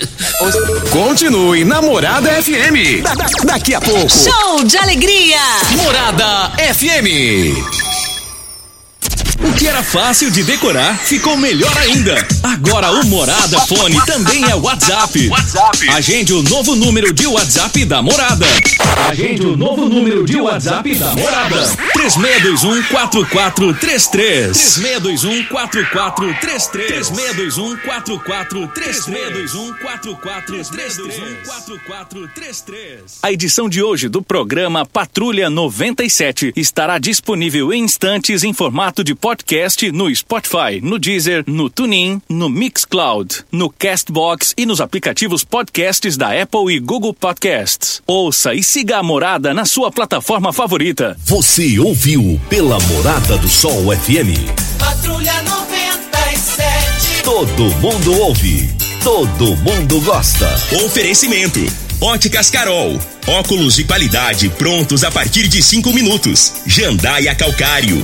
Continue na Morada FM. Da, da, daqui a pouco. Show de alegria. Morada FM. O que era fácil de decorar ficou melhor ainda. Agora o Morada Fone também é WhatsApp. WhatsApp. Agende o novo número de WhatsApp da Morada. Agende o novo número de WhatsApp da Morada. 3621 4433. 3621 4433. 3621 4433. 4433. A edição de hoje do programa Patrulha 97 estará disponível em instantes em formato de podcast podcast no Spotify, no Deezer, no TuneIn, no Mixcloud, no Castbox e nos aplicativos podcasts da Apple e Google Podcasts. Ouça e siga a Morada na sua plataforma favorita. Você ouviu pela Morada do Sol FM. Patrulha 97. Todo mundo ouve, todo mundo gosta. Oferecimento. Óticas Carol. Óculos de qualidade prontos a partir de cinco minutos. Jandaia Calcário.